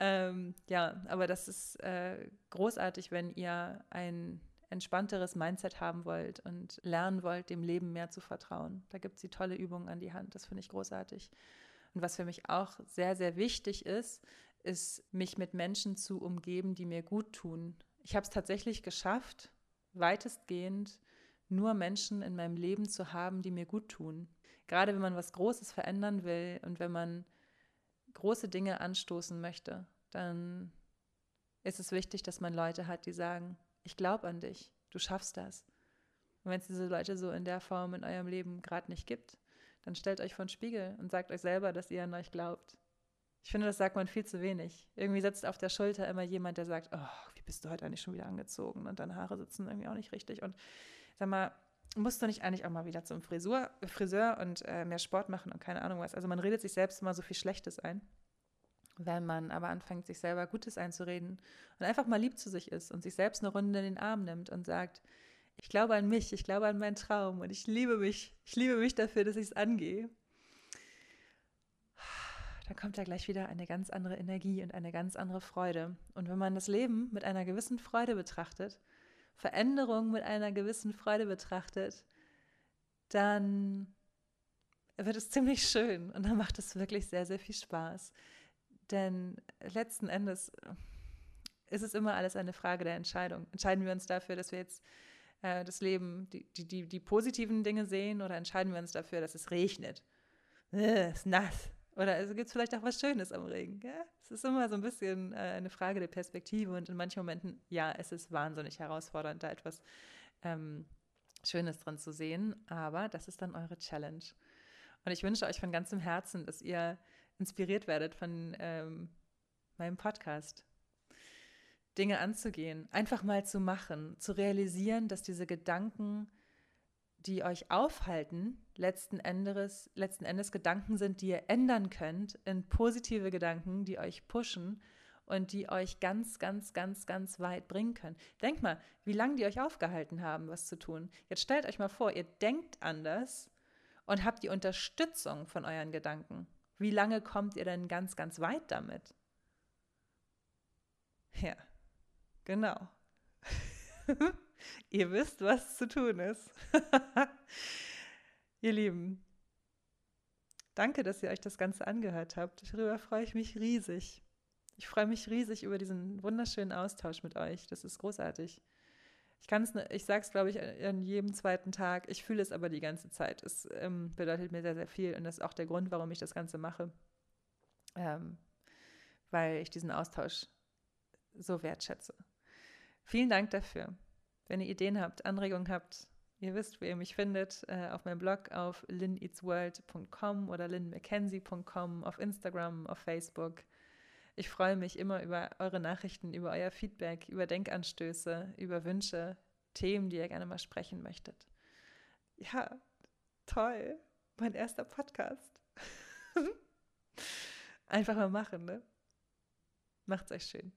Ähm, ja, aber das ist äh, großartig, wenn ihr ein entspannteres Mindset haben wollt und lernen wollt, dem Leben mehr zu vertrauen. Da gibt es die tolle Übungen an die Hand. Das finde ich großartig. Und was für mich auch sehr, sehr wichtig ist, ist, mich mit Menschen zu umgeben, die mir gut tun. Ich habe es tatsächlich geschafft, weitestgehend nur Menschen in meinem Leben zu haben, die mir gut tun. Gerade wenn man was Großes verändern will und wenn man große Dinge anstoßen möchte, dann ist es wichtig, dass man Leute hat, die sagen, ich glaube an dich, du schaffst das. Und wenn es diese Leute so in der Form in eurem Leben gerade nicht gibt, dann stellt euch vor den Spiegel und sagt euch selber, dass ihr an euch glaubt. Ich finde, das sagt man viel zu wenig. Irgendwie sitzt auf der Schulter immer jemand, der sagt, oh, wie bist du heute eigentlich schon wieder angezogen? Und deine Haare sitzen irgendwie auch nicht richtig. Und sag mal, musst du nicht eigentlich auch mal wieder zum Frisur, Friseur und äh, mehr Sport machen und keine Ahnung was. Also man redet sich selbst immer so viel Schlechtes ein. Wenn man aber anfängt, sich selber Gutes einzureden und einfach mal lieb zu sich ist und sich selbst eine Runde in den Arm nimmt und sagt, ich glaube an mich, ich glaube an meinen Traum und ich liebe mich, ich liebe mich dafür, dass ich es angehe. Dann kommt da gleich wieder eine ganz andere Energie und eine ganz andere Freude. Und wenn man das Leben mit einer gewissen Freude betrachtet, Veränderung mit einer gewissen Freude betrachtet, dann wird es ziemlich schön und dann macht es wirklich sehr, sehr viel Spaß. Denn letzten Endes ist es immer alles eine Frage der Entscheidung. Entscheiden wir uns dafür, dass wir jetzt äh, das Leben, die, die, die, positiven Dinge sehen oder entscheiden wir uns dafür, dass es regnet? Äh, ist nass. Oder also gibt es vielleicht auch was Schönes am Regen. Es ist immer so ein bisschen äh, eine Frage der Perspektive und in manchen Momenten, ja, es ist wahnsinnig herausfordernd, da etwas ähm, Schönes drin zu sehen. Aber das ist dann eure Challenge. Und ich wünsche euch von ganzem Herzen, dass ihr inspiriert werdet von ähm, meinem Podcast. Dinge anzugehen, einfach mal zu machen, zu realisieren, dass diese Gedanken die euch aufhalten, letzten Endes, letzten Endes Gedanken sind, die ihr ändern könnt in positive Gedanken, die euch pushen und die euch ganz, ganz, ganz, ganz weit bringen können. Denkt mal, wie lange die euch aufgehalten haben, was zu tun. Jetzt stellt euch mal vor, ihr denkt anders und habt die Unterstützung von euren Gedanken. Wie lange kommt ihr denn ganz, ganz weit damit? Ja, genau. Ihr wisst, was zu tun ist. ihr Lieben, danke, dass ihr euch das Ganze angehört habt. Darüber freue ich mich riesig. Ich freue mich riesig über diesen wunderschönen Austausch mit euch. Das ist großartig. Ich ich sage es, glaube ich, an jedem zweiten Tag. Ich fühle es aber die ganze Zeit. Es ähm, bedeutet mir sehr, sehr viel und das ist auch der Grund, warum ich das Ganze mache. Ähm, weil ich diesen Austausch so wertschätze. Vielen Dank dafür. Wenn ihr Ideen habt, Anregungen habt, ihr wisst, wo ihr mich findet, äh, auf meinem Blog auf lineatsworld.com oder linmckenzie.com, auf Instagram, auf Facebook. Ich freue mich immer über eure Nachrichten, über euer Feedback, über Denkanstöße, über Wünsche, Themen, die ihr gerne mal sprechen möchtet. Ja, toll. Mein erster Podcast. Einfach mal machen, ne? Macht's euch schön.